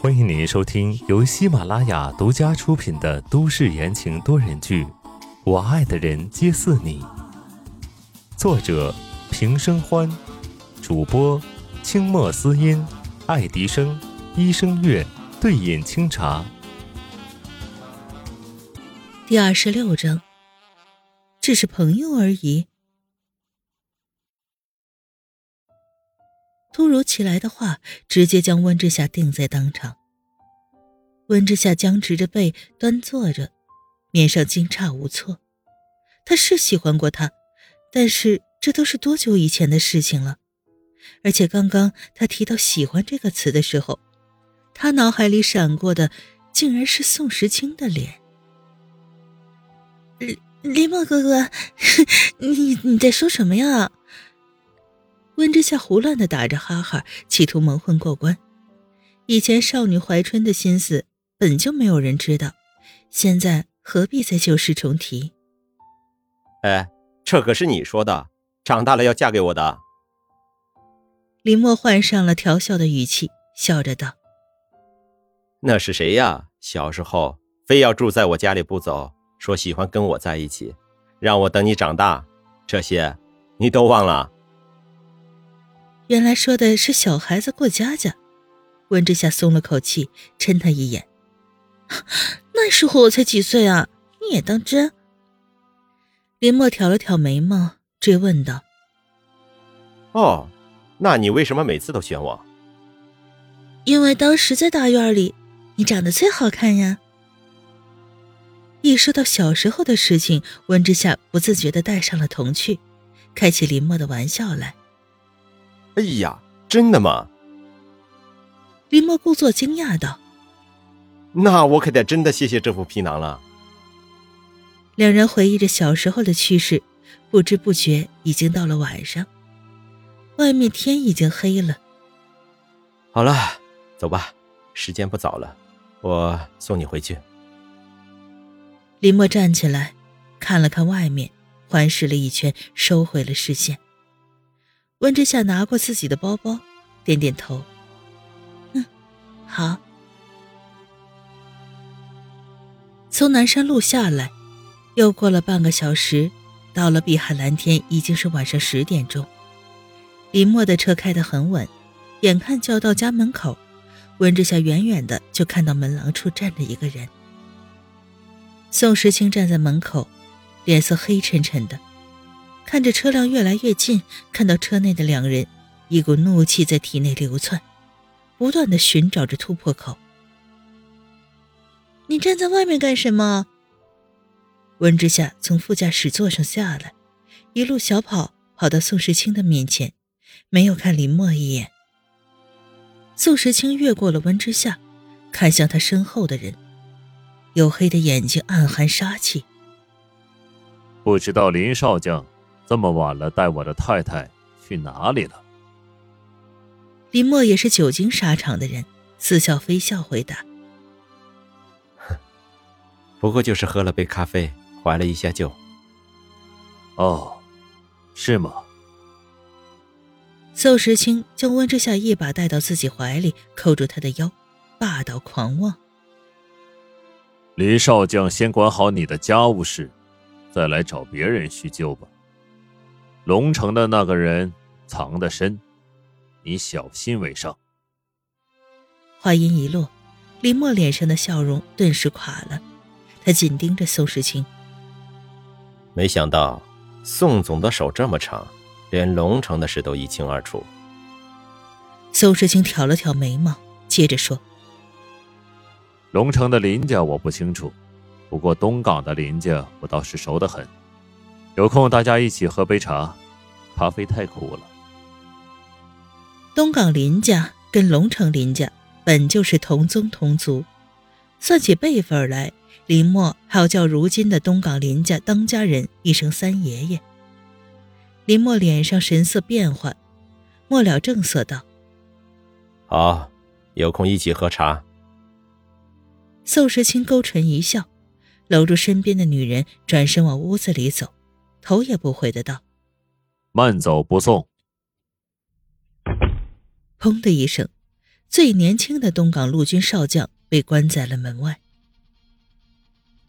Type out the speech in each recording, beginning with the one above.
欢迎您收听由喜马拉雅独家出品的都市言情多人剧《我爱的人皆似你》，作者平生欢，主播清墨思音、爱迪生、一生月、对饮清茶。第二十六章，只是朋友而已。突如其来的话，直接将温之夏定在当场。温之夏僵直着背，端坐着，面上惊诧无措。他是喜欢过他，但是这都是多久以前的事情了。而且刚刚他提到“喜欢”这个词的时候，他脑海里闪过的竟然是宋时清的脸。林林墨哥哥，你你在说什么呀？温之夏胡乱的打着哈哈，企图蒙混过关。以前少女怀春的心思本就没有人知道，现在何必再旧事重提？哎，这可是你说的，长大了要嫁给我的。林墨换上了调笑的语气，笑着道：“那是谁呀？小时候非要住在我家里不走，说喜欢跟我在一起，让我等你长大，这些你都忘了？”原来说的是小孩子过家家，温之夏松了口气，嗔他一眼。那时候我才几岁啊，你也当真？林墨挑了挑眉毛，追问道：“哦，那你为什么每次都选我？”因为当时在大院里，你长得最好看呀。一说到小时候的事情，温之夏不自觉的带上了童趣，开起林墨的玩笑来。哎呀，真的吗？林墨故作惊讶道：“那我可得真的谢谢这副皮囊了。”两人回忆着小时候的趣事，不知不觉已经到了晚上，外面天已经黑了。好了，走吧，时间不早了，我送你回去。林墨站起来，看了看外面，环视了一圈，收回了视线。温之夏拿过自己的包包，点点头。嗯，好。从南山路下来，又过了半个小时，到了碧海蓝天，已经是晚上十点钟。林墨的车开得很稳，眼看就要到家门口，温之夏远远的就看到门廊处站着一个人。宋时清站在门口，脸色黑沉沉的。看着车辆越来越近，看到车内的两人，一股怒气在体内流窜，不断的寻找着突破口。你站在外面干什么？温之夏从副驾驶座上下来，一路小跑跑到宋时清的面前，没有看林墨一眼。宋时清越过了温之夏，看向他身后的人，黝黑的眼睛暗含杀气。不知道林少将。这么晚了，带我的太太去哪里了？林墨也是久经沙场的人，似笑非笑回答：“ 不过就是喝了杯咖啡，怀了一下旧。”哦，是吗？宋时清将温之夏一把带到自己怀里，扣住他的腰，霸道狂妄：“林少将，先管好你的家务事，再来找别人叙旧吧。”龙城的那个人藏得深，你小心为上。话音一落，林墨脸上的笑容顿时垮了，他紧盯着宋时清。没想到宋总的手这么长，连龙城的事都一清二楚。宋时清挑了挑眉毛，接着说：“龙城的林家我不清楚，不过东港的林家我倒是熟得很。”有空大家一起喝杯茶，咖啡太苦了。东港林家跟龙城林家本就是同宗同族，算起辈分来，林默还要叫如今的东港林家当家人一声三爷爷。林默脸上神色变幻，末了正色道：“好，有空一起喝茶。”宋时清勾唇一笑，搂住身边的女人，转身往屋子里走。头也不回的道：“慢走不送。”砰的一声，最年轻的东港陆军少将被关在了门外。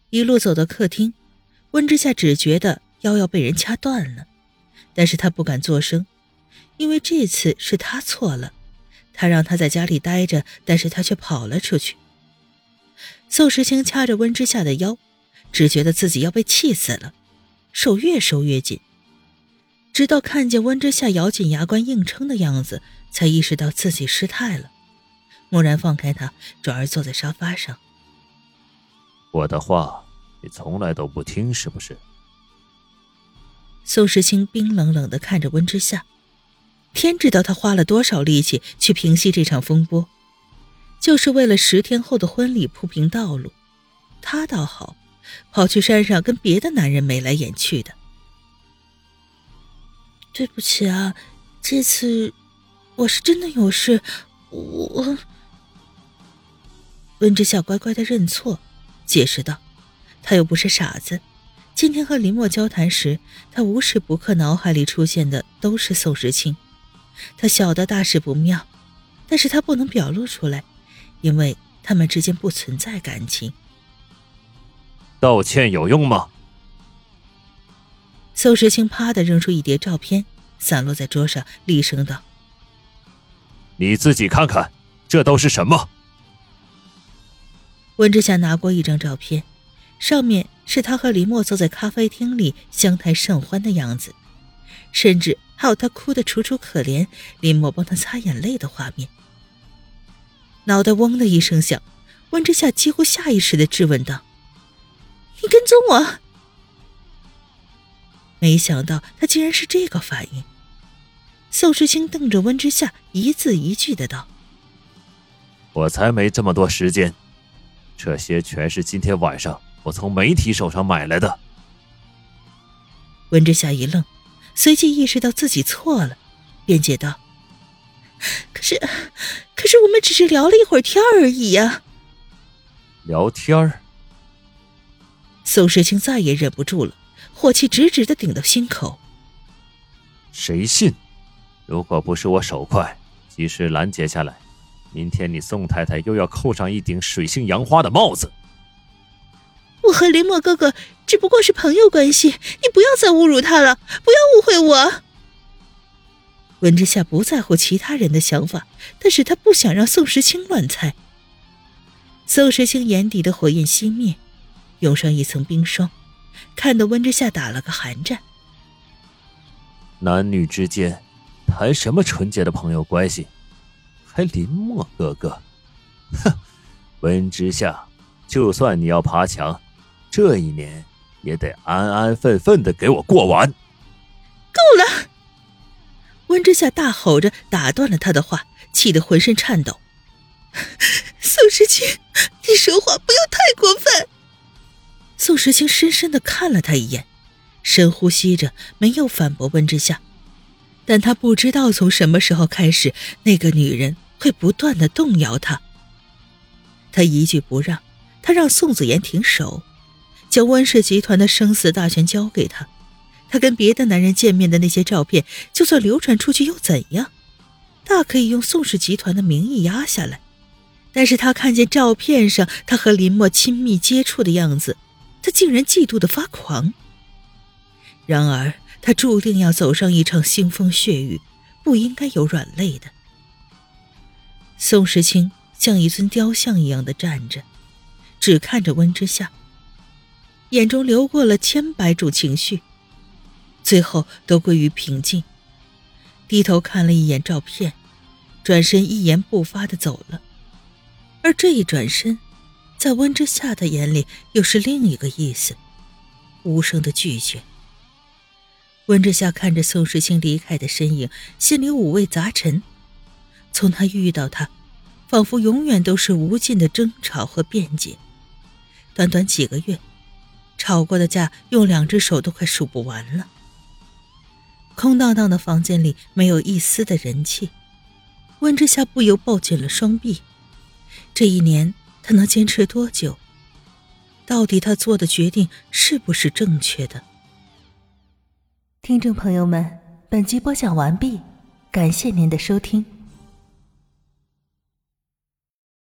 一路走到客厅，温之夏只觉得腰要被人掐断了，但是他不敢作声，因为这次是他错了，他让他在家里待着，但是他却跑了出去。宋时清掐着温之夏的腰，只觉得自己要被气死了，手越收越紧。直到看见温之夏咬紧牙关硬撑的样子，才意识到自己失态了，蓦然放开他，转而坐在沙发上。我的话，你从来都不听，是不是？宋时清冰冷冷的看着温之夏，天知道他花了多少力气去平息这场风波，就是为了十天后的婚礼铺平道路。他倒好，跑去山上跟别的男人眉来眼去的。对不起啊，这次我是真的有事，我。温之夏乖乖的认错，解释道：“他又不是傻子，今天和林墨交谈时，他无时不刻脑海里出现的都是宋时清。他晓得大事不妙，但是他不能表露出来，因为他们之间不存在感情。道歉有用吗？”宋时清啪的扔出一叠照片，散落在桌上，厉声道：“你自己看看，这都是什么？”温之夏拿过一张照片，上面是他和林墨坐在咖啡厅里相谈甚欢的样子，甚至还有他哭得楚楚可怜，林墨帮他擦眼泪的画面。脑袋嗡的一声响，温之夏几乎下意识的质问道：“你跟踪我？”没想到他竟然是这个反应。宋时清瞪着温之夏，一字一句的道：“我才没这么多时间，这些全是今天晚上我从媒体手上买来的。”温之夏一愣，随即意识到自己错了，辩解道：“可是，可是我们只是聊了一会儿天而已呀。”聊天儿。宋时清再也忍不住了。火气直直的顶到心口。谁信？如果不是我手快，及时拦截下来，明天你宋太太又要扣上一顶水性杨花的帽子。我和林墨哥哥只不过是朋友关系，你不要再侮辱他了，不要误会我。温之夏不在乎其他人的想法，但是他不想让宋时清乱猜。宋时清眼底的火焰熄灭，涌上一层冰霜。看得温之夏打了个寒战。男女之间谈什么纯洁的朋友关系？还林墨哥哥？哼！温之夏，就算你要爬墙，这一年也得安安分分的给我过完。够了！温之夏大吼着打断了他的话，气得浑身颤抖。宋时清，你说话不要太过分。宋时清深深的看了他一眼，深呼吸着，没有反驳温之夏，但他不知道从什么时候开始，那个女人会不断的动摇他。他一句不让，他让宋子言停手，将温氏集团的生死大权交给他。他跟别的男人见面的那些照片，就算流传出去又怎样？大可以用宋氏集团的名义压下来。但是他看见照片上他和林墨亲密接触的样子。他竟然嫉妒的发狂。然而，他注定要走上一场腥风血雨，不应该有软肋的。宋时清像一尊雕像一样的站着，只看着温之夏，眼中流过了千百种情绪，最后都归于平静。低头看了一眼照片，转身一言不发的走了。而这一转身。在温之夏的眼里，又是另一个意思，无声的拒绝。温之夏看着宋时清离开的身影，心里五味杂陈。从他遇到他，仿佛永远都是无尽的争吵和辩解。短短几个月，吵过的架，用两只手都快数不完了。空荡荡的房间里，没有一丝的人气。温之夏不由抱紧了双臂。这一年。他能坚持多久？到底他做的决定是不是正确的？听众朋友们，本集播讲完毕，感谢您的收听。